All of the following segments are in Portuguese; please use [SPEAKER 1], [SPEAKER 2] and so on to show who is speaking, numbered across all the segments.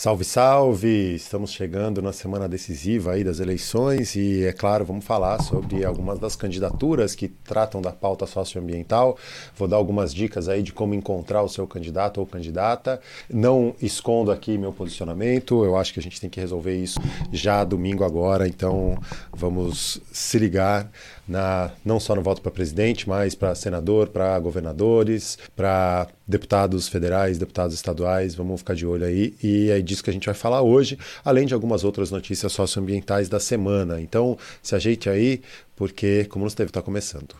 [SPEAKER 1] Salve, salve! Estamos chegando na semana decisiva aí das eleições e, é claro, vamos falar sobre algumas das candidaturas que tratam da pauta socioambiental. Vou dar algumas dicas aí de como encontrar o seu candidato ou candidata. Não escondo aqui meu posicionamento, eu acho que a gente tem que resolver isso já domingo agora, então vamos se ligar na, não só no voto para presidente, mas para senador, para governadores, para deputados federais, deputados estaduais. Vamos ficar de olho aí. E é disso que a gente vai falar hoje, além de algumas outras notícias socioambientais da semana. Então, se ajeite aí, porque como nos deve estar começando.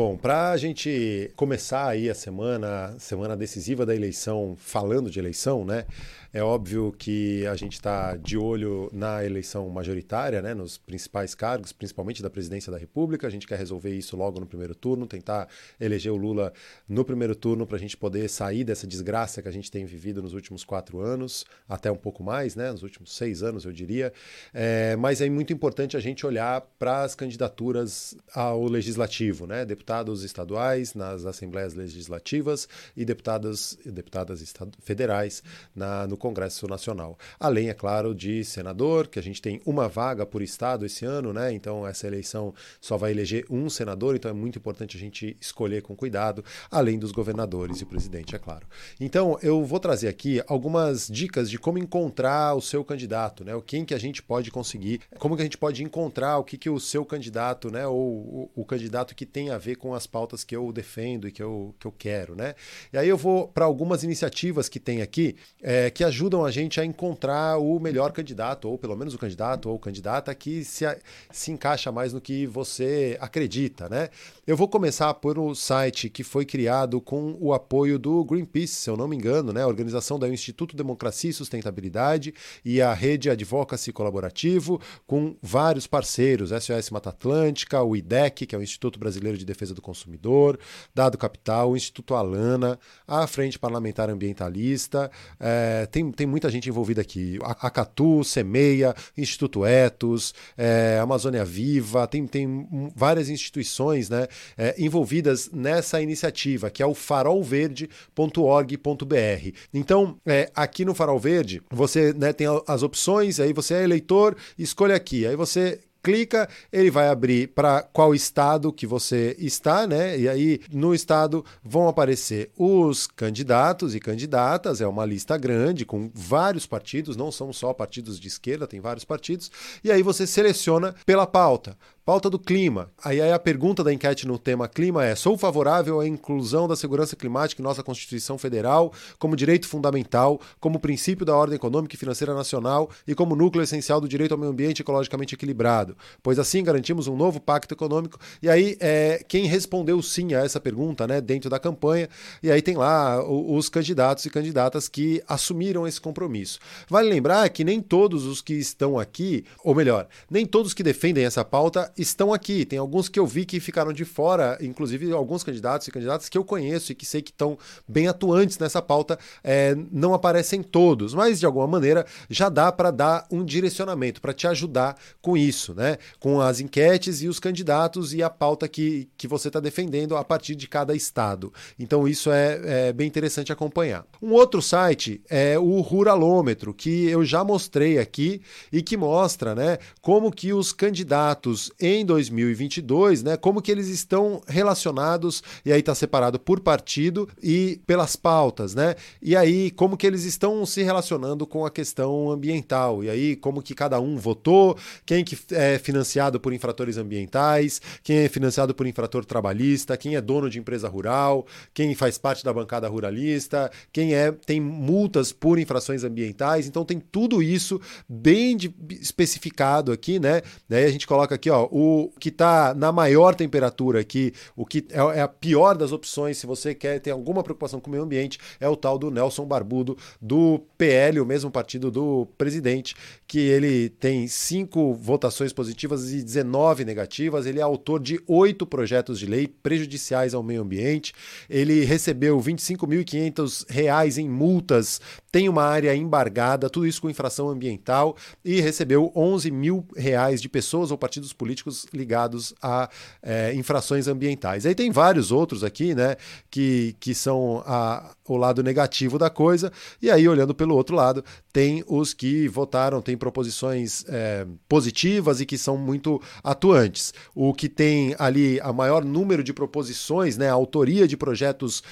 [SPEAKER 1] Bom, para a gente começar aí a semana, semana decisiva da eleição, falando de eleição, né? É óbvio que a gente está de olho na eleição majoritária, né, nos principais cargos, principalmente da presidência da República. A gente quer resolver isso logo no primeiro turno, tentar eleger o Lula no primeiro turno para a gente poder sair dessa desgraça que a gente tem vivido nos últimos quatro anos, até um pouco mais, né, nos últimos seis anos, eu diria. É, mas é muito importante a gente olhar para as candidaturas ao legislativo, né, deputados estaduais nas assembleias legislativas e deputadas, deputadas federais na, no Congresso Nacional. Além, é claro, de senador, que a gente tem uma vaga por estado esse ano, né? Então essa eleição só vai eleger um senador, então é muito importante a gente escolher com cuidado, além dos governadores e presidente, é claro. Então eu vou trazer aqui algumas dicas de como encontrar o seu candidato, né? O quem que a gente pode conseguir, como que a gente pode encontrar o que que o seu candidato, né? Ou o, o candidato que tem a ver com as pautas que eu defendo e que eu, que eu quero, né? E aí eu vou para algumas iniciativas que tem aqui, é, que ajudam a gente a encontrar o melhor candidato, ou pelo menos o candidato ou candidata que se, se encaixa mais no que você acredita, né? Eu vou começar por um site que foi criado com o apoio do Greenpeace, se eu não me engano, né? A organização da Instituto Democracia e Sustentabilidade e a Rede Advocacy Colaborativo, com vários parceiros, SOS Mata Atlântica, o IDEC, que é o Instituto Brasileiro de Defesa do Consumidor, Dado Capital, Instituto Alana, a Frente Parlamentar Ambientalista, é, tem, tem muita gente envolvida aqui. A, Catu, Semeia, Instituto Etos, é, Amazônia Viva, tem, tem várias instituições né, é, envolvidas nessa iniciativa, que é o farolverde.org.br. Então, é, aqui no Farol Verde, você né, tem as opções, aí você é eleitor, escolhe aqui. Aí você clica, ele vai abrir para qual estado que você está, né? E aí no estado vão aparecer os candidatos e candidatas, é uma lista grande com vários partidos, não são só partidos de esquerda, tem vários partidos, e aí você seleciona pela pauta. Pauta do clima. Aí, a pergunta da enquete no tema clima é: sou favorável à inclusão da segurança climática em nossa Constituição Federal como direito fundamental, como princípio da ordem econômica e financeira nacional e como núcleo essencial do direito ao meio ambiente ecologicamente equilibrado, pois assim garantimos um novo pacto econômico. E aí, é, quem respondeu sim a essa pergunta, né, dentro da campanha, e aí tem lá os candidatos e candidatas que assumiram esse compromisso. Vale lembrar que nem todos os que estão aqui, ou melhor, nem todos que defendem essa pauta estão aqui. Tem alguns que eu vi que ficaram de fora, inclusive alguns candidatos e candidatas que eu conheço e que sei que estão bem atuantes nessa pauta, é, não aparecem todos, mas de alguma maneira já dá para dar um direcionamento, para te ajudar com isso, né? Com as enquetes e os candidatos e a pauta que, que você está defendendo a partir de cada estado. Então isso é, é bem interessante acompanhar. Um outro site é o Ruralômetro, que eu já mostrei aqui e que mostra né, como que os candidatos em 2022, né? Como que eles estão relacionados, e aí está separado por partido e pelas pautas, né? E aí, como que eles estão se relacionando com a questão ambiental, e aí, como que cada um votou, quem que é financiado por infratores ambientais, quem é financiado por infrator trabalhista, quem é dono de empresa rural, quem faz parte da bancada ruralista, quem é tem multas por infrações ambientais, então tem tudo isso bem de, especificado aqui, né? Daí a gente coloca aqui, ó, o que está na maior temperatura aqui, o que é, é a pior das opções, se você quer ter alguma preocupação com o meio ambiente, é o tal do Nelson Barbudo, do PL, o mesmo partido do presidente, que ele tem cinco votações positivas e 19 negativas. Ele é autor de oito projetos de lei prejudiciais ao meio ambiente. Ele recebeu 25.500 em multas, tem uma área embargada, tudo isso com infração ambiental, e recebeu 11 mil reais de pessoas ou partidos políticos ligados a é, infrações ambientais. Aí tem vários outros aqui, né, que, que são a, o lado negativo da coisa, e aí olhando pelo outro lado, tem os que votaram, tem proposições é, positivas e que são muito atuantes. O que tem ali a maior número de proposições, né, a autoria de projetos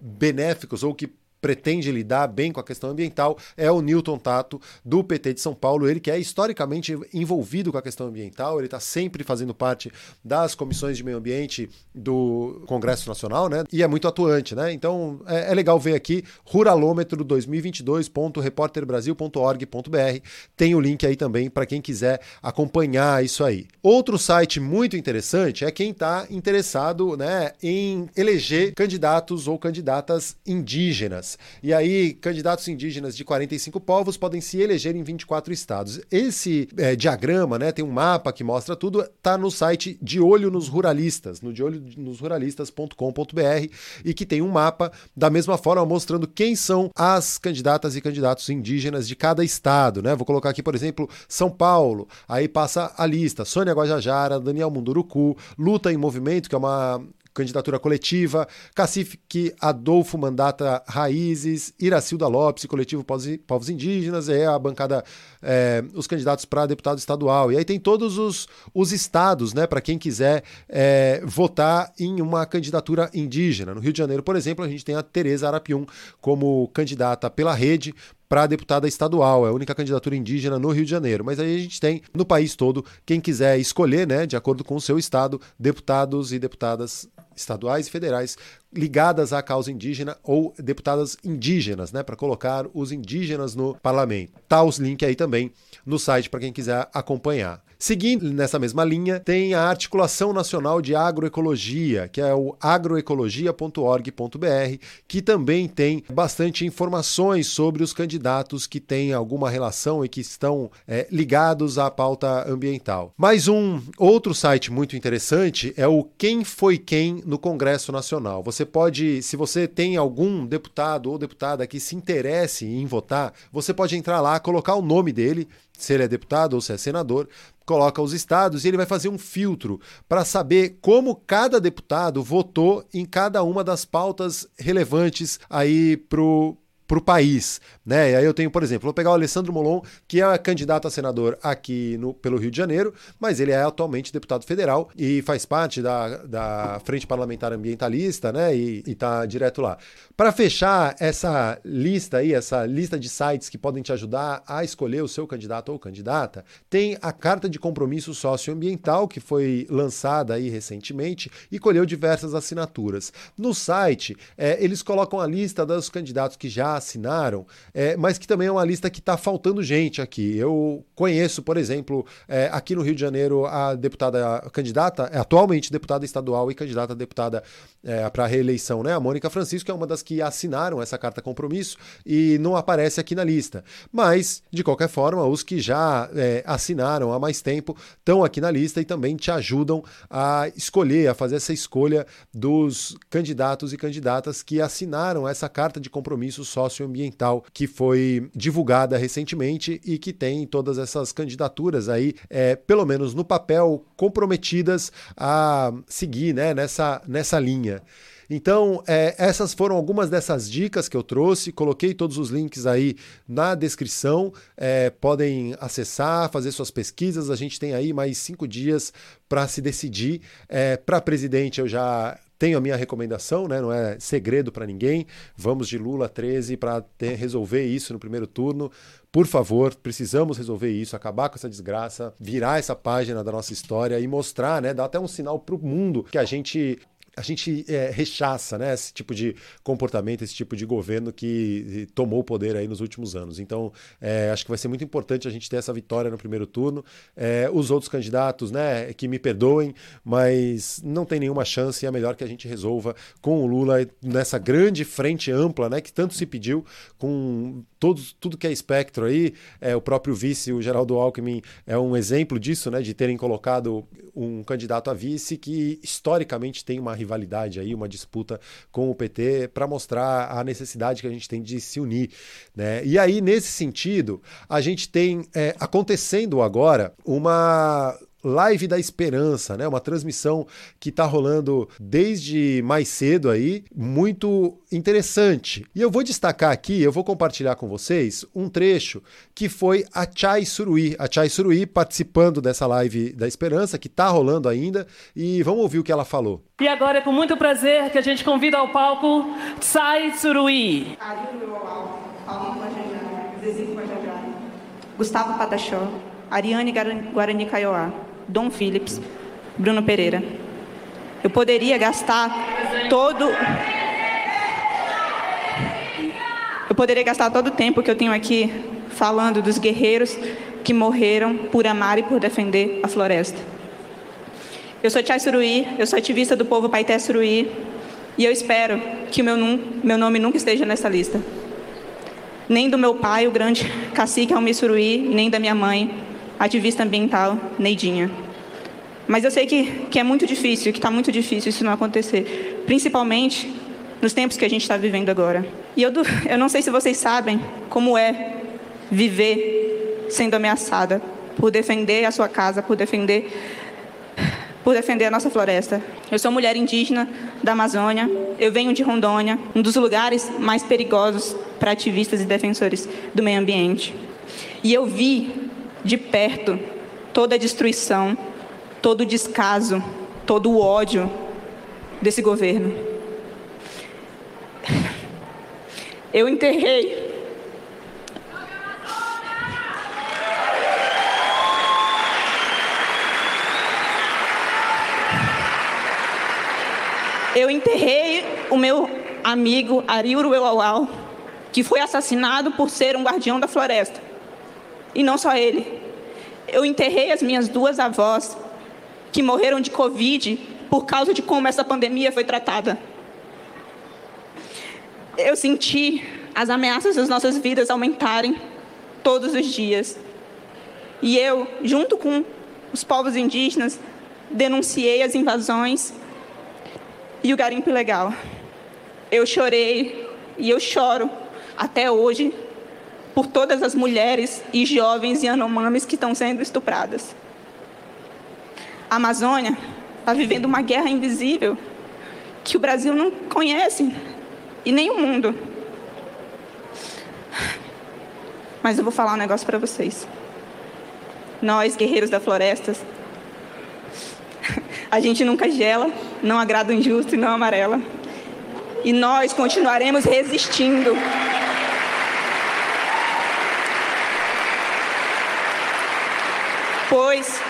[SPEAKER 1] benéficos ou que pretende lidar bem com a questão ambiental é o Newton Tato, do PT de São Paulo, ele que é historicamente envolvido com a questão ambiental, ele está sempre fazendo parte das comissões de meio ambiente do Congresso Nacional, né? E é muito atuante, né? Então é, é legal ver aqui, ruralômetro 2022.reporterbrasil.org.br. Tem o link aí também para quem quiser acompanhar isso aí. Outro site muito interessante é quem está interessado né, em eleger candidatos ou candidatas indígenas. E aí, candidatos indígenas de 45 povos podem se eleger em 24 estados. Esse é, diagrama, né, tem um mapa que mostra tudo, está no site De Olho nos Ruralistas, no deolhonosruralistas.com.br, e que tem um mapa da mesma forma mostrando quem são as candidatas e candidatos indígenas de cada estado. Né? Vou colocar aqui, por exemplo, São Paulo, aí passa a lista: Sônia Guajajara, Daniel Munduruku, Luta em Movimento, que é uma candidatura coletiva, Cacique Adolfo Mandata Raízes, Iracilda Lopes, coletivo Povos Indígenas, é a bancada, é, os candidatos para deputado estadual. E aí tem todos os, os estados, né, para quem quiser é, votar em uma candidatura indígena. No Rio de Janeiro, por exemplo, a gente tem a Tereza Arapium como candidata pela rede para deputada estadual, é a única candidatura indígena no Rio de Janeiro. Mas aí a gente tem no país todo quem quiser escolher, né, de acordo com o seu estado, deputados e deputadas estaduais e federais ligadas à causa indígena ou deputadas indígenas, né, para colocar os indígenas no parlamento. Tá os links aí também no site para quem quiser acompanhar. Seguindo nessa mesma linha, tem a Articulação Nacional de Agroecologia, que é o agroecologia.org.br, que também tem bastante informações sobre os candidatos que têm alguma relação e que estão é, ligados à pauta ambiental. Mais um outro site muito interessante é o Quem Foi Quem no Congresso Nacional. Você pode, se você tem algum deputado ou deputada que se interesse em votar, você pode entrar lá, colocar o nome dele, se ele é deputado ou se é senador, coloca os estados e ele vai fazer um filtro para saber como cada deputado votou em cada uma das pautas relevantes aí pro para o país. Né? E aí eu tenho, por exemplo, vou pegar o Alessandro Molon, que é candidato a senador aqui no, pelo Rio de Janeiro, mas ele é atualmente deputado federal e faz parte da, da Frente Parlamentar Ambientalista né? e está direto lá. Para fechar essa lista aí, essa lista de sites que podem te ajudar a escolher o seu candidato ou candidata, tem a Carta de Compromisso Socioambiental, que foi lançada aí recentemente e colheu diversas assinaturas. No site, é, eles colocam a lista dos candidatos que já assinaram, é, mas que também é uma lista que está faltando gente aqui. Eu conheço, por exemplo, é, aqui no Rio de Janeiro, a deputada a candidata, é atualmente deputada estadual e candidata a deputada é, para reeleição, né? A Mônica Francisco é uma das que assinaram essa carta compromisso e não aparece aqui na lista. Mas, de qualquer forma, os que já é, assinaram há mais tempo estão aqui na lista e também te ajudam a escolher, a fazer essa escolha dos candidatos e candidatas que assinaram essa carta de compromisso só socioambiental que foi divulgada recentemente e que tem todas essas candidaturas aí, é, pelo menos no papel, comprometidas a seguir né, nessa, nessa linha. Então, é, essas foram algumas dessas dicas que eu trouxe. Coloquei todos os links aí na descrição. É, podem acessar, fazer suas pesquisas. A gente tem aí mais cinco dias para se decidir. É, para presidente, eu já tenho a minha recomendação, né? não é segredo para ninguém. Vamos de Lula 13 para resolver isso no primeiro turno. Por favor, precisamos resolver isso, acabar com essa desgraça, virar essa página da nossa história e mostrar, né, dar até um sinal para o mundo que a gente a gente é, rechaça né, esse tipo de comportamento, esse tipo de governo que tomou o poder aí nos últimos anos. Então, é, acho que vai ser muito importante a gente ter essa vitória no primeiro turno. É, os outros candidatos, né, que me perdoem, mas não tem nenhuma chance e é melhor que a gente resolva com o Lula nessa grande frente ampla, né, que tanto se pediu, com tudo que é espectro aí. É, o próprio vice, o Geraldo Alckmin, é um exemplo disso, né, de terem colocado um candidato a vice que historicamente tem uma rivalidade aí, uma disputa com o PT para mostrar a necessidade que a gente tem de se unir, né? E aí nesse sentido a gente tem é, acontecendo agora uma Live da Esperança, né? Uma transmissão que está rolando desde mais cedo aí, muito interessante. E eu vou destacar aqui, eu vou compartilhar com vocês um trecho que foi a Chai Suruí, a Chai Suruí participando dessa Live da Esperança que está rolando ainda e vamos ouvir o que ela falou.
[SPEAKER 2] E agora é com muito prazer que a gente convida ao palco Chai Suruí.
[SPEAKER 3] Gustavo Patachó, Ariane Guarani Kaiowá. Dom Phillips, Bruno Pereira. Eu poderia gastar todo. Eu poderia gastar todo o tempo que eu tenho aqui falando dos guerreiros que morreram por amar e por defender a floresta. Eu sou Tia Suruí, eu sou ativista do povo Paité Suruí, e eu espero que meu, meu nome nunca esteja nessa lista. Nem do meu pai, o grande cacique Almir Suruí, nem da minha mãe, ativista ambiental Neidinha. Mas eu sei que, que é muito difícil, que está muito difícil isso não acontecer, principalmente nos tempos que a gente está vivendo agora. E eu, eu não sei se vocês sabem como é viver sendo ameaçada por defender a sua casa, por defender por defender a nossa floresta. Eu sou mulher indígena da Amazônia, eu venho de Rondônia, um dos lugares mais perigosos para ativistas e defensores do meio ambiente. E eu vi de perto toda a destruição, todo o descaso, todo o ódio desse governo. Eu enterrei Eu enterrei o meu amigo Ariuro Euauau, que foi assassinado por ser um guardião da floresta. E não só ele. Eu enterrei as minhas duas avós, que morreram de Covid por causa de como essa pandemia foi tratada. Eu senti as ameaças das nossas vidas aumentarem todos os dias. E eu, junto com os povos indígenas, denunciei as invasões e o garimpo ilegal. Eu chorei e eu choro até hoje por todas as mulheres e jovens Yanomamis que estão sendo estupradas. A Amazônia está vivendo uma guerra invisível que o Brasil não conhece e nem o mundo. Mas eu vou falar um negócio para vocês. Nós, guerreiros da floresta, a gente nunca gela, não agrada o injusto e não amarela. E nós continuaremos resistindo. Pois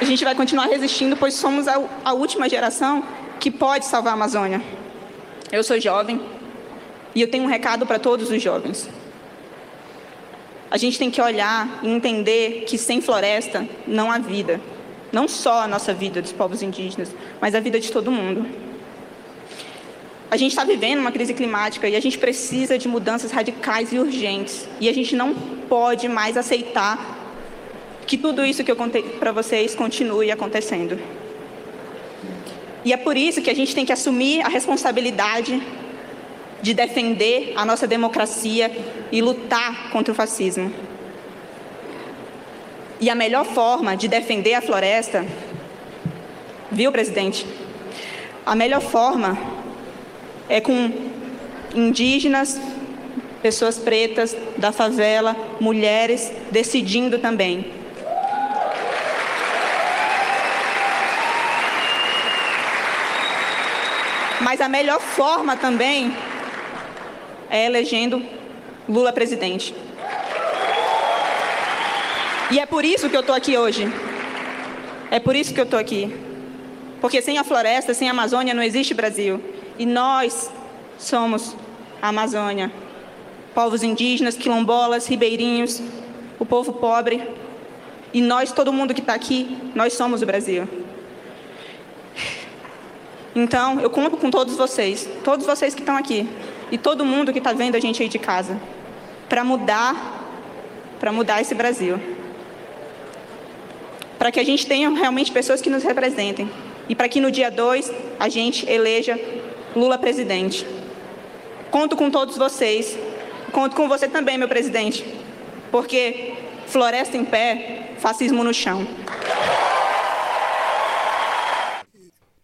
[SPEAKER 3] a gente vai continuar resistindo, pois somos a, a última geração que pode salvar a Amazônia. Eu sou jovem e eu tenho um recado para todos os jovens. A gente tem que olhar e entender que sem floresta não há vida. Não só a nossa vida dos povos indígenas, mas a vida de todo mundo. A gente está vivendo uma crise climática e a gente precisa de mudanças radicais e urgentes. E a gente não pode mais aceitar que tudo isso que eu contei para vocês continue acontecendo. E é por isso que a gente tem que assumir a responsabilidade de defender a nossa democracia e lutar contra o fascismo. E a melhor forma de defender a floresta, viu, presidente? A melhor forma é com indígenas, pessoas pretas, da favela, mulheres decidindo também. Mas a melhor forma também é elegendo Lula presidente. E é por isso que eu estou aqui hoje. É por isso que eu estou aqui. Porque sem a floresta, sem a Amazônia, não existe Brasil. E nós somos a Amazônia. Povos indígenas, quilombolas, ribeirinhos, o povo pobre. E nós, todo mundo que está aqui, nós somos o Brasil. Então, eu conto com todos vocês, todos vocês que estão aqui, e todo mundo que está vendo a gente aí de casa, para mudar, para mudar esse Brasil. Para que a gente tenha realmente pessoas que nos representem. E para que no dia 2 a gente eleja Lula presidente. Conto com todos vocês. Conto com você também, meu presidente. Porque floresta em pé, fascismo no chão.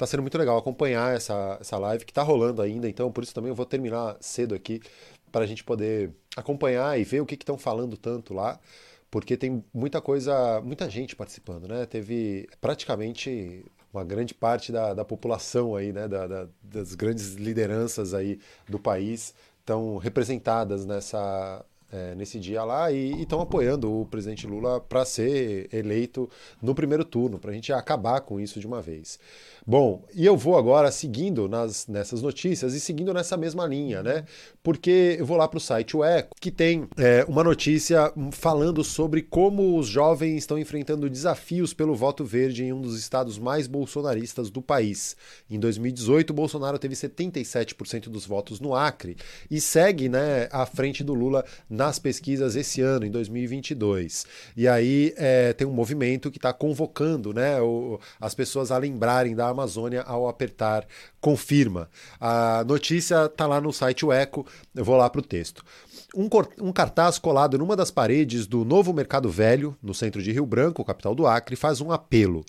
[SPEAKER 1] Tá sendo muito legal acompanhar essa, essa live que está rolando ainda, então por isso também eu vou terminar cedo aqui para a gente poder acompanhar e ver o que estão falando tanto lá, porque tem muita coisa, muita gente participando, né? Teve praticamente uma grande parte da, da população aí, né? Da, da, das grandes lideranças aí do país estão representadas nessa, é, nesse dia lá e estão apoiando o presidente Lula para ser eleito no primeiro turno, para a gente acabar com isso de uma vez. Bom, e eu vou agora seguindo nas, nessas notícias e seguindo nessa mesma linha, né? Porque eu vou lá para o site o Eco, que tem é, uma notícia falando sobre como os jovens estão enfrentando desafios pelo voto verde em um dos estados mais bolsonaristas do país. Em 2018, Bolsonaro teve 77% dos votos no Acre e segue né, à frente do Lula nas pesquisas esse ano, em 2022. E aí é, tem um movimento que está convocando né, o, as pessoas a lembrarem da Amazônia ao apertar confirma. A notícia está lá no site O Eco, eu vou lá para o texto. Um, um, cartaz colado numa das paredes do Novo Mercado Velho, no centro de Rio Branco, capital do Acre, faz um apelo.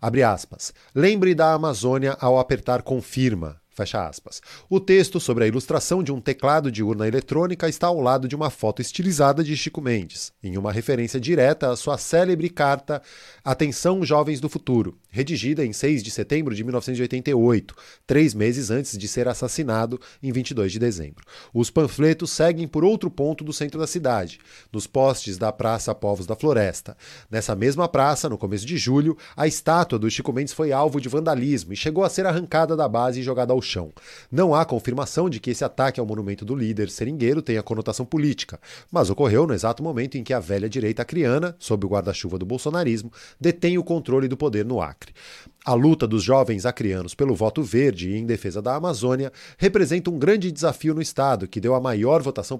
[SPEAKER 1] Abre aspas. Lembre da Amazônia ao apertar confirma. Fecha aspas. O texto sobre a ilustração de um teclado de urna eletrônica está ao lado de uma foto estilizada de Chico Mendes, em uma referência direta à sua célebre carta Atenção Jovens do Futuro, redigida em 6 de setembro de 1988, três meses antes de ser assassinado em 22 de dezembro. Os panfletos seguem por outro ponto do centro da cidade, nos postes da Praça Povos da Floresta. Nessa mesma praça, no começo de julho, a estátua do Chico Mendes foi alvo de vandalismo e chegou a ser arrancada da base e jogada ao chão. Não há confirmação de que esse ataque ao monumento do líder seringueiro tenha conotação política, mas ocorreu no exato momento em que a velha direita acriana, sob o guarda-chuva do bolsonarismo, detém o controle do poder no Acre. Acre. A luta dos jovens acrianos pelo voto verde e em defesa da Amazônia representa um grande desafio no Estado, que deu a maior votação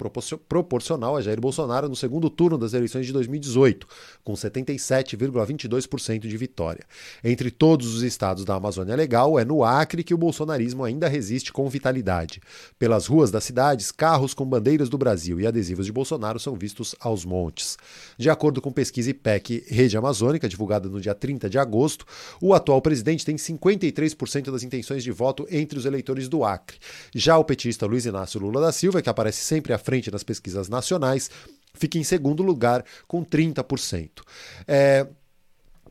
[SPEAKER 1] proporcional a Jair Bolsonaro no segundo turno das eleições de 2018, com 77,22% de vitória. Entre todos os estados da Amazônia Legal, é no Acre que o bolsonarismo ainda resiste com vitalidade. Pelas ruas das cidades, carros com bandeiras do Brasil e adesivos de Bolsonaro são vistos aos montes. De acordo com pesquisa IPEC Rede Amazônica, divulgada no dia 30 de agosto, o atual presidente tem 53% das intenções de voto entre os eleitores do Acre. Já o petista Luiz Inácio Lula da Silva, que aparece sempre à frente nas pesquisas nacionais, fica em segundo lugar com 30%. É,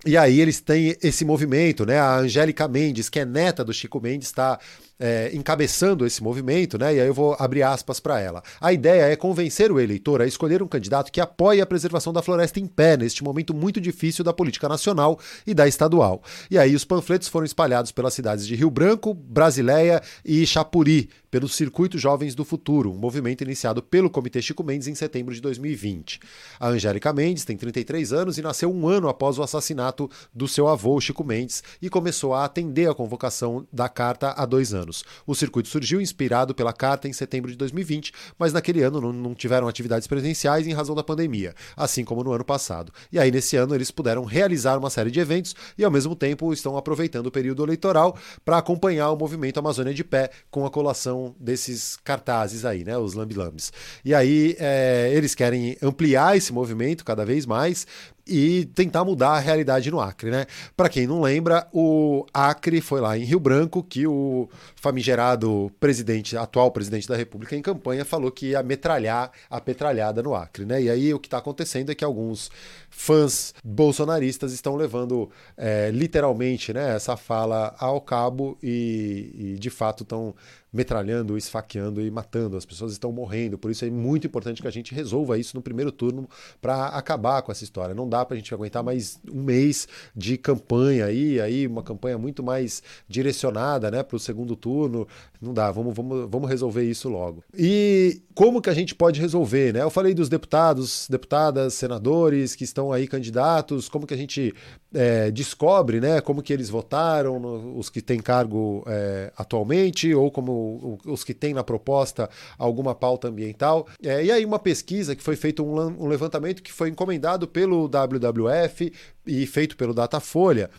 [SPEAKER 1] e aí eles têm esse movimento, né? A Angélica Mendes, que é neta do Chico Mendes, está é, encabeçando esse movimento, né? E aí eu vou abrir aspas para ela. A ideia é convencer o eleitor a escolher um candidato que apoie a preservação da floresta em pé neste momento muito difícil da política nacional e da estadual. E aí os panfletos foram espalhados pelas cidades de Rio Branco, Brasileia e Chapuri, pelo Circuito Jovens do Futuro, um movimento iniciado pelo Comitê Chico Mendes em setembro de 2020. A Angélica Mendes tem 33 anos e nasceu um ano após o assassinato do seu avô, Chico Mendes, e começou a atender a convocação da carta há dois anos anos. O circuito surgiu inspirado pela carta em setembro de 2020, mas naquele ano não, não tiveram atividades presenciais em razão da pandemia, assim como no ano passado. E aí, nesse ano, eles puderam realizar uma série de eventos e, ao mesmo tempo, estão aproveitando o período eleitoral para acompanhar o movimento Amazônia de Pé com a colação desses cartazes aí, né? Os lambi-lambis. E aí, é, eles querem ampliar esse movimento cada vez mais e tentar mudar a realidade no Acre, né? Para quem não lembra, o Acre foi lá em Rio Branco que o famigerado presidente, atual presidente da República em campanha falou que ia metralhar a petralhada no Acre, né? E aí o que está acontecendo é que alguns fãs bolsonaristas estão levando é, literalmente, né, essa fala ao cabo e, e de fato estão metralhando, esfaqueando e matando. As pessoas estão morrendo. Por isso é muito importante que a gente resolva isso no primeiro turno para acabar com essa história. Não dá para a gente aguentar mais um mês de campanha aí, aí uma campanha muito mais direcionada né, para o segundo turno. Não dá, vamos, vamos, vamos resolver isso logo. E como que a gente pode resolver? Né? Eu falei dos deputados, deputadas, senadores que estão aí candidatos, como que a gente é, descobre né, como que eles votaram, os que têm cargo é, atualmente, ou como os que têm na proposta alguma pauta ambiental. É, e aí uma pesquisa que foi feita um, um levantamento que foi encomendado pelo WWF e feito pelo Datafolha,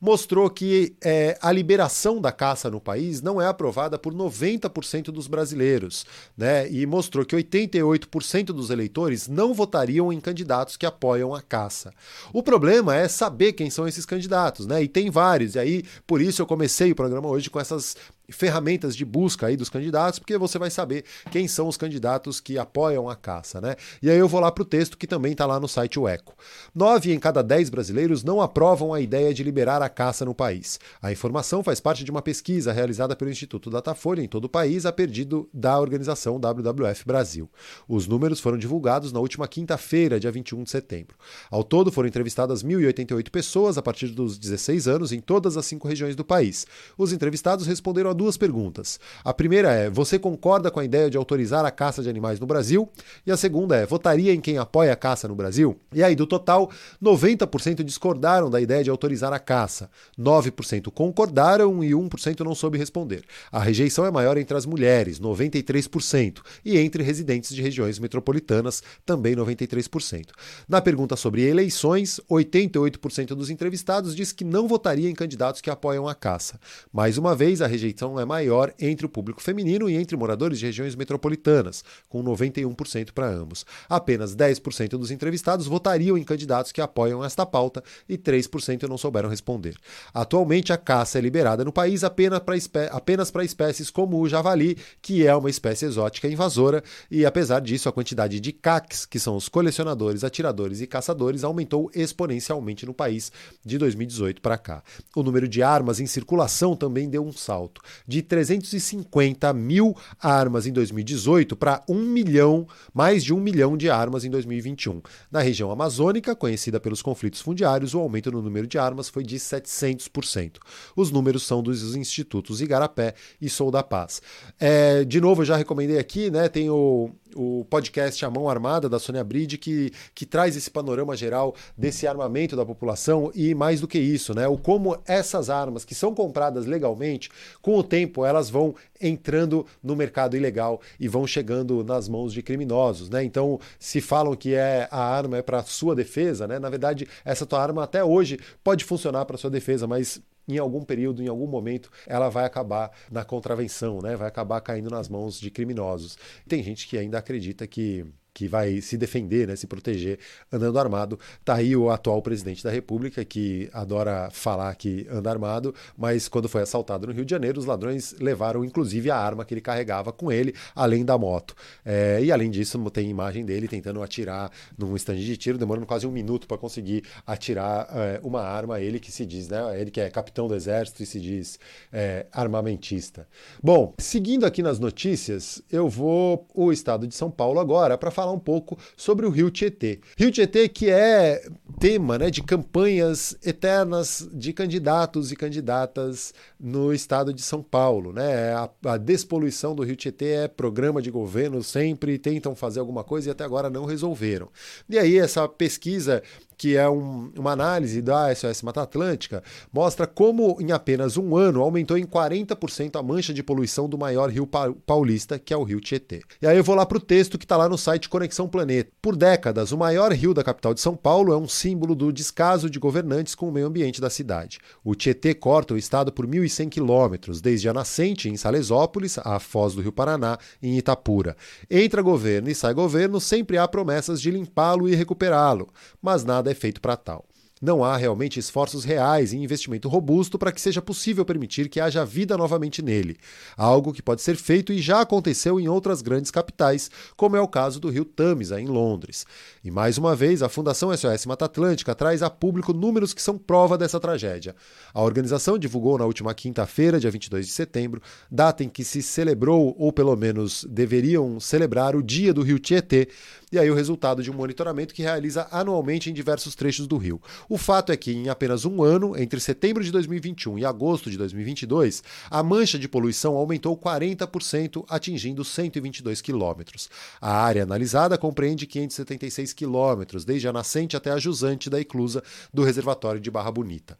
[SPEAKER 1] mostrou que é, a liberação da caça no país não é aprovada por 90% dos brasileiros, né? E mostrou que 88% dos eleitores não votariam em candidatos que apoiam a caça. O problema é saber quem são esses candidatos, né? E tem vários. E aí, por isso eu comecei o programa hoje com essas ferramentas de busca aí dos candidatos, porque você vai saber quem são os candidatos que apoiam a caça, né? E aí eu vou lá para o texto que também está lá no site o Eco. Nove em cada dez brasileiros não aprovam a ideia de liberar a caça no país. A informação faz parte de uma pesquisa realizada pelo Instituto Datafolha em todo o país, a pedido da organização WWF Brasil. Os números foram divulgados na última quinta-feira, dia 21 de setembro. Ao todo foram entrevistadas 1.088 pessoas a partir dos 16 anos em todas as cinco regiões do país. Os entrevistados responderam duas perguntas. A primeira é: você concorda com a ideia de autorizar a caça de animais no Brasil? E a segunda é: votaria em quem apoia a caça no Brasil? E aí, do total, 90% discordaram da ideia de autorizar a caça, 9% concordaram e 1% não soube responder. A rejeição é maior entre as mulheres, 93%, e entre residentes de regiões metropolitanas, também 93%. Na pergunta sobre eleições, 88% dos entrevistados diz que não votaria em candidatos que apoiam a caça. Mais uma vez, a rejeição é maior entre o público feminino e entre moradores de regiões metropolitanas, com 91% para ambos. Apenas 10% dos entrevistados votariam em candidatos que apoiam esta pauta e 3% não souberam responder. Atualmente, a caça é liberada no país apenas para espécies como o javali, que é uma espécie exótica invasora, e apesar disso, a quantidade de CACs, que são os colecionadores, atiradores e caçadores, aumentou exponencialmente no país de 2018 para cá. O número de armas em circulação também deu um salto de 350 mil armas em 2018 para 1 milhão, mais de 1 milhão de armas em 2021. Na região amazônica, conhecida pelos conflitos fundiários, o aumento no número de armas foi de 700%. Os números são dos institutos Igarapé e Sou da Paz. É, de novo, eu já recomendei aqui, né? Tem o o podcast A Mão Armada, da Sônia Bride, que, que traz esse panorama geral desse armamento da população e, mais do que isso, né, o como essas armas que são compradas legalmente, com o tempo elas vão entrando no mercado ilegal e vão chegando nas mãos de criminosos. Né? Então, se falam que é a arma é para sua defesa, né? na verdade, essa tua arma até hoje pode funcionar para sua defesa, mas em algum período, em algum momento, ela vai acabar na contravenção, né? vai acabar caindo nas mãos de criminosos. Tem gente que ainda acredita que que vai se defender, né, se proteger andando armado. Tá aí o atual presidente da República que adora falar que anda armado, mas quando foi assaltado no Rio de Janeiro, os ladrões levaram inclusive a arma que ele carregava com ele, além da moto. É, e além disso, tem imagem dele tentando atirar num estande de tiro, demorando quase um minuto para conseguir atirar é, uma arma. Ele que se diz, né, ele que é capitão do exército e se diz é, armamentista. Bom, seguindo aqui nas notícias, eu vou o estado de São Paulo agora para falar falar um pouco sobre o Rio Tietê. Rio Tietê que é tema né, de campanhas eternas de candidatos e candidatas no estado de São Paulo. Né? A, a despoluição do Rio Tietê é programa de governo, sempre tentam fazer alguma coisa e até agora não resolveram. E aí essa pesquisa que é um, uma análise da SOS Mata Atlântica, mostra como em apenas um ano aumentou em 40% a mancha de poluição do maior rio paulista, que é o rio Tietê. E aí eu vou lá para o texto que está lá no site Conexão Planeta. Por décadas, o maior rio da capital de São Paulo é um símbolo do descaso de governantes com o meio ambiente da cidade. O Tietê corta o estado por 1.100 quilômetros, desde a nascente em Salesópolis à foz do Rio Paraná, em Itapura. Entra governo e sai governo, sempre há promessas de limpá-lo e recuperá-lo, mas nada é feito para tal não há realmente esforços reais e investimento robusto para que seja possível permitir que haja vida novamente nele, algo que pode ser feito e já aconteceu em outras grandes capitais, como é o caso do Rio Tamisa, em Londres. E mais uma vez, a Fundação SOS Mata Atlântica traz a público números que são prova dessa tragédia. A organização divulgou na última quinta-feira, dia 22 de setembro, data em que se celebrou, ou pelo menos deveriam celebrar, o Dia do Rio Tietê, e aí o resultado de um monitoramento que realiza anualmente em diversos trechos do rio. O fato é que em apenas um ano, entre setembro de 2021 e agosto de 2022, a mancha de poluição aumentou 40%, atingindo 122 quilômetros. A área analisada compreende 576 quilômetros, desde a nascente até a jusante da eclusa do reservatório de Barra Bonita.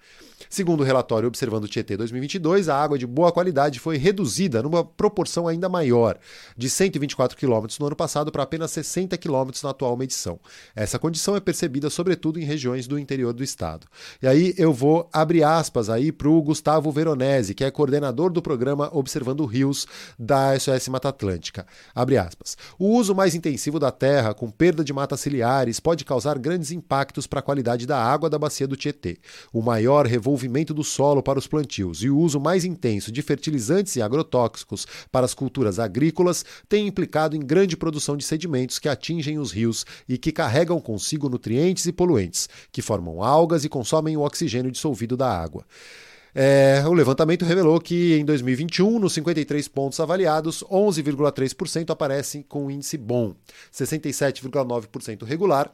[SPEAKER 1] Segundo o relatório Observando Tietê 2022, a água de boa qualidade foi reduzida numa proporção ainda maior, de 124 quilômetros no ano passado para apenas 60 quilômetros na atual medição. Essa condição é percebida sobretudo em regiões do interior do estado. E aí eu vou abrir aspas aí para o Gustavo Veronese, que é coordenador do programa Observando Rios da SOS Mata Atlântica. Abre aspas. O uso mais intensivo da terra, com perda de matas ciliares, pode causar grandes impactos para a qualidade da água da bacia do Tietê. O maior revolvimento do solo para os plantios e o uso mais intenso de fertilizantes e agrotóxicos para as culturas agrícolas tem implicado em grande produção de sedimentos que atingem os rios e que carregam consigo nutrientes e poluentes, que formam algas e consomem o oxigênio dissolvido da água. É, o levantamento revelou que em 2021, nos 53 pontos avaliados, 11,3% aparecem com índice bom, 67,9% regular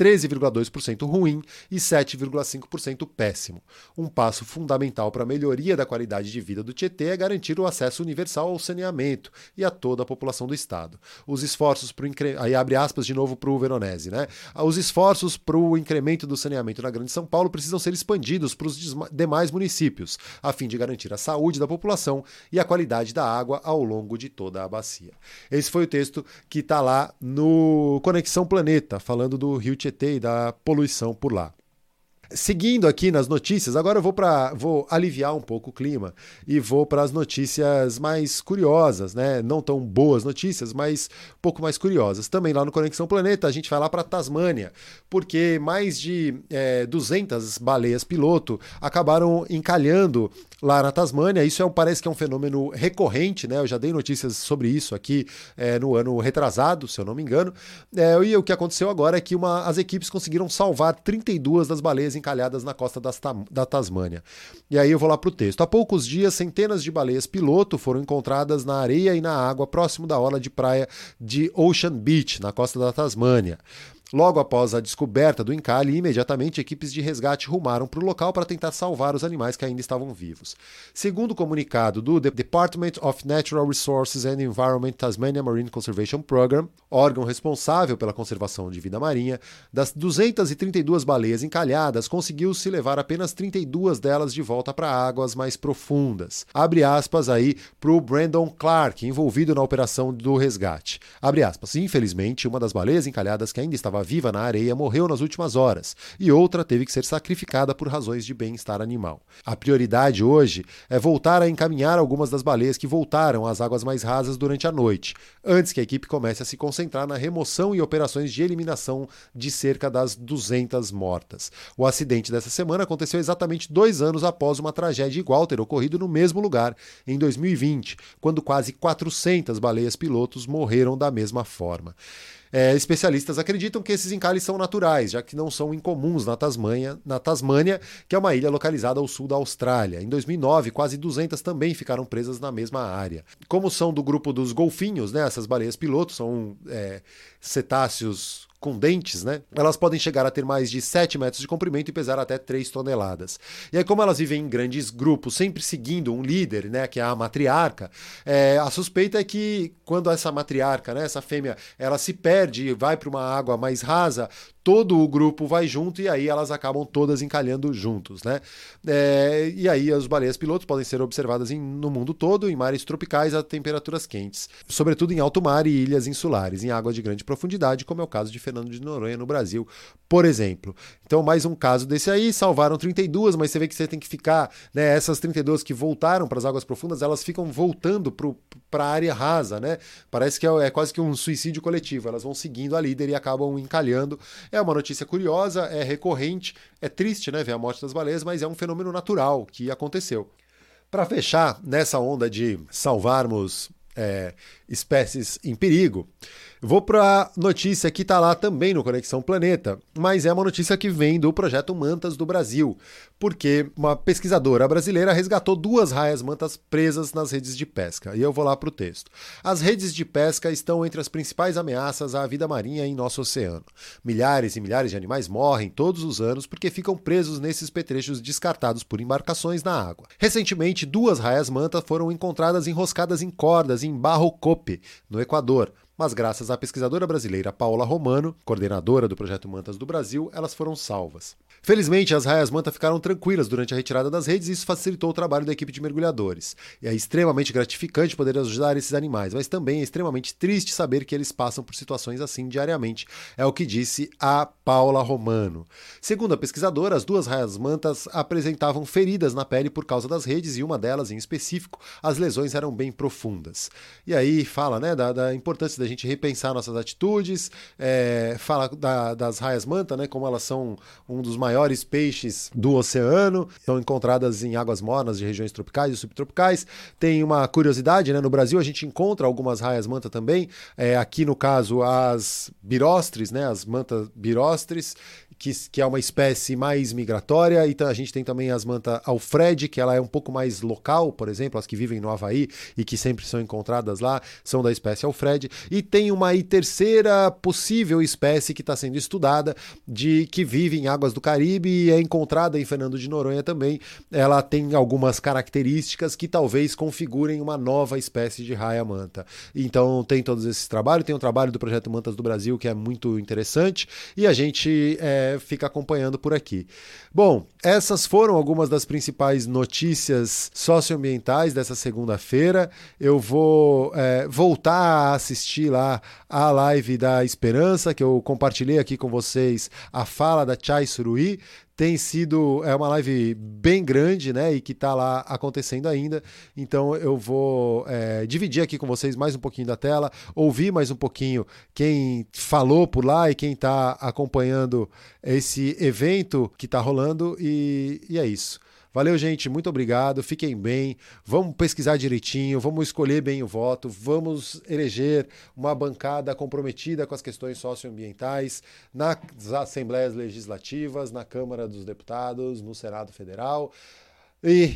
[SPEAKER 1] 13,2% ruim e 7,5% péssimo. Um passo fundamental para a melhoria da qualidade de vida do Tietê é garantir o acesso universal ao saneamento e a toda a população do estado. Os esforços para incre... aí abre aspas de novo para o Veronese, né? Os esforços para o incremento do saneamento na Grande São Paulo precisam ser expandidos para os demais municípios, a fim de garantir a saúde da população e a qualidade da água ao longo de toda a bacia. Esse foi o texto que está lá no Conexão Planeta, falando do Rio Tietê Tietê e da poluição por lá. Seguindo aqui nas notícias, agora eu vou para vou aliviar um pouco o clima e vou para as notícias mais curiosas, né? Não tão boas notícias, mas um pouco mais curiosas. Também lá no Conexão Planeta a gente vai lá para Tasmânia, porque mais de é, 200 baleias piloto acabaram encalhando lá na Tasmânia. Isso é, parece que é um fenômeno recorrente, né? Eu já dei notícias sobre isso aqui é, no ano retrasado, se eu não me engano. É, e o que aconteceu agora é que uma, as equipes conseguiram salvar 32 das baleias encalhadas na costa da Tasmânia. E aí eu vou lá para o texto. Há poucos dias, centenas de baleias piloto foram encontradas na areia e na água próximo da orla de praia de Ocean Beach, na costa da Tasmânia. Logo após a descoberta do encalhe, imediatamente equipes de resgate rumaram para o local para tentar salvar os animais que ainda estavam vivos. Segundo o comunicado do Department of Natural Resources and Environment Tasmania Marine Conservation Program, órgão responsável pela conservação de vida marinha, das 232 baleias encalhadas, conseguiu-se levar apenas 32 delas de volta para águas mais profundas. Abre aspas aí para o Brandon Clark, envolvido na operação do resgate. Abre aspas. Infelizmente, uma das baleias encalhadas que ainda estava estava viva na areia morreu nas últimas horas e outra teve que ser sacrificada por razões de bem-estar animal. A prioridade hoje é voltar a encaminhar algumas das baleias que voltaram às águas mais rasas durante a noite, antes que a equipe comece a se concentrar na remoção e operações de eliminação de cerca das 200 mortas. O acidente dessa semana aconteceu exatamente dois anos após uma tragédia igual ter ocorrido no mesmo lugar, em 2020, quando quase 400 baleias pilotos morreram da mesma forma. É, especialistas acreditam que esses encalhes são naturais, já que não são incomuns na Tasmânia, na Tasmânia, que é uma ilha localizada ao sul da Austrália. Em 2009, quase 200 também ficaram presas na mesma área. Como são do grupo dos golfinhos, né, essas baleias pilotos são é, cetáceos com dentes, né? Elas podem chegar a ter mais de 7 metros de comprimento e pesar até 3 toneladas. E aí, como elas vivem em grandes grupos, sempre seguindo um líder, né, que é a matriarca, é, a suspeita é que quando essa matriarca, né, essa fêmea, ela se perde e vai para uma água mais rasa, todo o grupo vai junto e aí elas acabam todas encalhando juntos, né? É, e aí as baleias pilotos podem ser observadas em, no mundo todo, em mares tropicais a temperaturas quentes, sobretudo em alto mar e ilhas insulares, em água de grande profundidade, como é o caso de Fernando de Noronha no Brasil, por exemplo. Então, mais um caso desse aí, salvaram 32, mas você vê que você tem que ficar, né? Essas 32 que voltaram para as águas profundas, elas ficam voltando para a área rasa, né? Parece que é, é quase que um suicídio coletivo, elas vão seguindo a líder e acabam encalhando. É uma notícia curiosa, é recorrente, é triste, né, ver a morte das baleias, mas é um fenômeno natural que aconteceu. Para fechar, nessa onda de salvarmos é, espécies em perigo. Vou para a notícia que está lá também no Conexão Planeta, mas é uma notícia que vem do projeto Mantas do Brasil, porque uma pesquisadora brasileira resgatou duas raias-mantas presas nas redes de pesca. E eu vou lá para o texto. As redes de pesca estão entre as principais ameaças à vida marinha em nosso oceano. Milhares e milhares de animais morrem todos os anos porque ficam presos nesses petrechos descartados por embarcações na água. Recentemente, duas raias-mantas foram encontradas enroscadas em cordas em Barro Cope, no Equador mas graças à pesquisadora brasileira Paula Romano, coordenadora do projeto Mantas do Brasil, elas foram salvas. Felizmente, as raias manta ficaram tranquilas durante a retirada das redes e isso facilitou o trabalho da equipe de mergulhadores. E é extremamente gratificante poder ajudar esses animais, mas também é extremamente triste saber que eles passam por situações assim diariamente, é o que disse a Paula Romano. Segundo a pesquisadora, as duas raias mantas apresentavam feridas na pele por causa das redes e uma delas, em específico, as lesões eram bem profundas. E aí fala né, da, da importância da gente repensar nossas atitudes, é, fala da, das raias manta, né, como elas são um dos maiores peixes do oceano, são encontradas em águas mornas de regiões tropicais e subtropicais. Tem uma curiosidade, né, no Brasil a gente encontra algumas raias manta também, é, aqui no caso as birostres, né, as mantas birostres, que, que é uma espécie mais migratória, e a gente tem também as mantas alfred, que ela é um pouco mais local, por exemplo, as que vivem no Havaí e que sempre são encontradas lá, são da espécie alfred, e tem uma terceira possível espécie que está sendo estudada, de que vive em águas do Caribe e é encontrada em Fernando de Noronha também. Ela tem algumas características que talvez configurem uma nova espécie de raia-manta. Então tem todos esses trabalhos, tem um trabalho do Projeto Mantas do Brasil que é muito interessante, e a gente é, fica acompanhando por aqui. Bom, essas foram algumas das principais notícias socioambientais dessa segunda-feira. Eu vou é, voltar a assistir lá a live da Esperança, que eu compartilhei aqui com vocês a fala da Chai Suruí tem sido é uma live bem grande, né, e que está lá acontecendo ainda. Então eu vou é, dividir aqui com vocês mais um pouquinho da tela, ouvir mais um pouquinho quem falou por lá e quem está acompanhando esse evento que está rolando e, e é isso. Valeu, gente. Muito obrigado. Fiquem bem. Vamos pesquisar direitinho. Vamos escolher bem o voto. Vamos eleger uma bancada comprometida com as questões socioambientais nas assembleias legislativas, na Câmara dos Deputados, no Senado Federal. E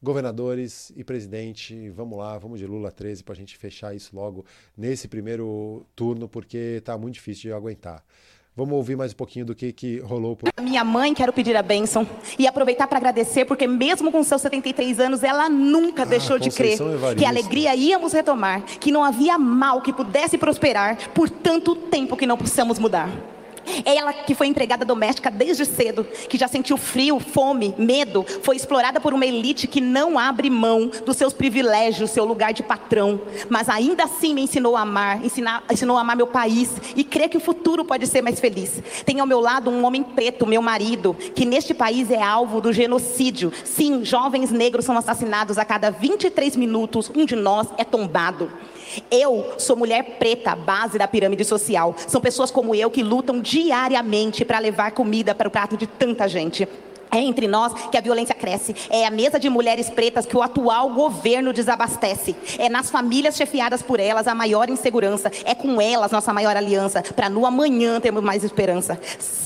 [SPEAKER 1] governadores e presidente, vamos lá, vamos de Lula 13 para a gente fechar isso logo nesse primeiro turno, porque está muito difícil de aguentar. Vamos ouvir mais um pouquinho do que, que rolou. Por...
[SPEAKER 4] Minha mãe, quero pedir a bênção e aproveitar para agradecer, porque mesmo com seus 73 anos, ela nunca ah, deixou de crer Evaristo. que a alegria íamos retomar, que não havia mal que pudesse prosperar por tanto tempo que não possamos mudar. Ela que foi empregada doméstica desde cedo, que já sentiu frio, fome, medo, foi explorada por uma elite que não abre mão dos seus privilégios, seu lugar de patrão, mas ainda assim me ensinou a amar, ensinar, ensinou a amar meu país e crer que o futuro pode ser mais feliz. Tenho ao meu lado um homem preto, meu marido, que neste país é alvo do genocídio. Sim, jovens negros são assassinados a cada 23 minutos, um de nós é tombado. Eu sou mulher preta, base da pirâmide social. São pessoas como eu que lutam diariamente para levar comida para o prato de tanta gente. É entre nós que a violência cresce. É a mesa de mulheres pretas que o atual governo desabastece. É nas famílias chefiadas por elas a maior insegurança. É com elas nossa maior aliança. Para no amanhã termos mais esperança.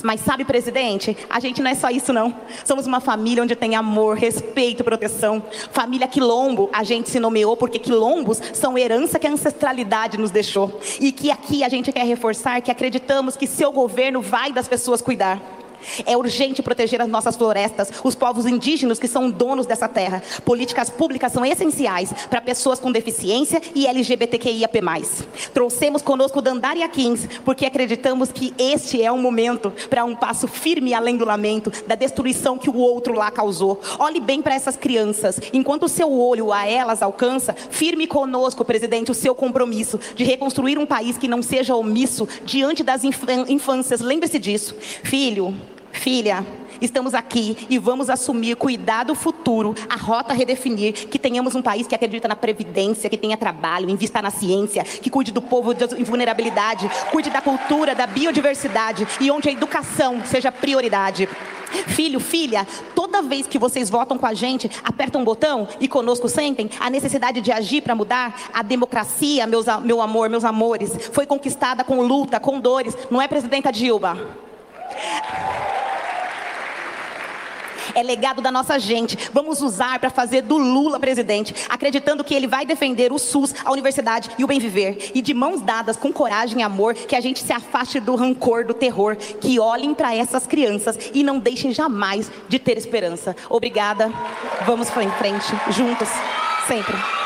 [SPEAKER 4] Mas sabe, presidente, a gente não é só isso, não. Somos uma família onde tem amor, respeito, proteção. Família Quilombo, a gente se nomeou porque quilombos são herança que a ancestralidade nos deixou. E que aqui a gente quer reforçar que acreditamos que seu governo vai das pessoas cuidar. É urgente proteger as nossas florestas, os povos indígenas que são donos dessa terra. Políticas públicas são essenciais para pessoas com deficiência e LGBTQIAP+. Trouxemos conosco Dandara Kings porque acreditamos que este é um momento para um passo firme além do lamento, da destruição que o outro lá causou. Olhe bem para essas crianças. Enquanto o seu olho a elas alcança, firme conosco, presidente, o seu compromisso de reconstruir um país que não seja omisso diante das infâncias. Lembre-se disso. Filho, Filha, estamos aqui e vamos assumir cuidado futuro, a rota redefinir, que tenhamos um país que acredita na previdência, que tenha trabalho, invista na ciência, que cuide do povo em vulnerabilidade, cuide da cultura, da biodiversidade e onde a educação seja prioridade. Filho, filha, toda vez que vocês votam com a gente, apertam um botão e conosco sentem a necessidade de agir para mudar. A democracia, meus, meu amor, meus amores, foi conquistada com luta, com dores. Não é presidenta Dilma é legado da nossa gente. Vamos usar para fazer do Lula presidente, acreditando que ele vai defender o SUS, a universidade e o bem viver. E de mãos dadas, com coragem e amor, que a gente se afaste do rancor, do terror, que olhem para essas crianças e não deixem jamais de ter esperança. Obrigada. Vamos em frente, juntos, sempre.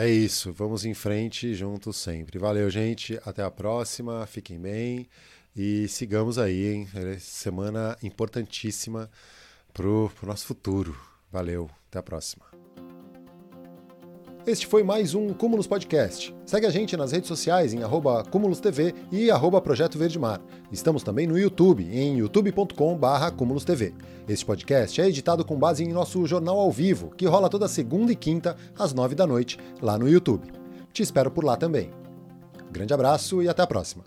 [SPEAKER 1] É isso, vamos em frente juntos sempre. Valeu, gente. Até a próxima. Fiquem bem e sigamos aí, hein? É semana importantíssima pro, pro nosso futuro. Valeu, até a próxima. Este foi mais um Cúmulos Podcast. Segue a gente nas redes sociais em arroba TV e arroba Projeto Verde Mar. Estamos também no YouTube, em youtube.com.br CúmulosTV. Este podcast é editado com base em nosso jornal ao vivo, que rola toda segunda e quinta, às nove da noite, lá no YouTube. Te espero por lá também. Grande abraço e até a próxima.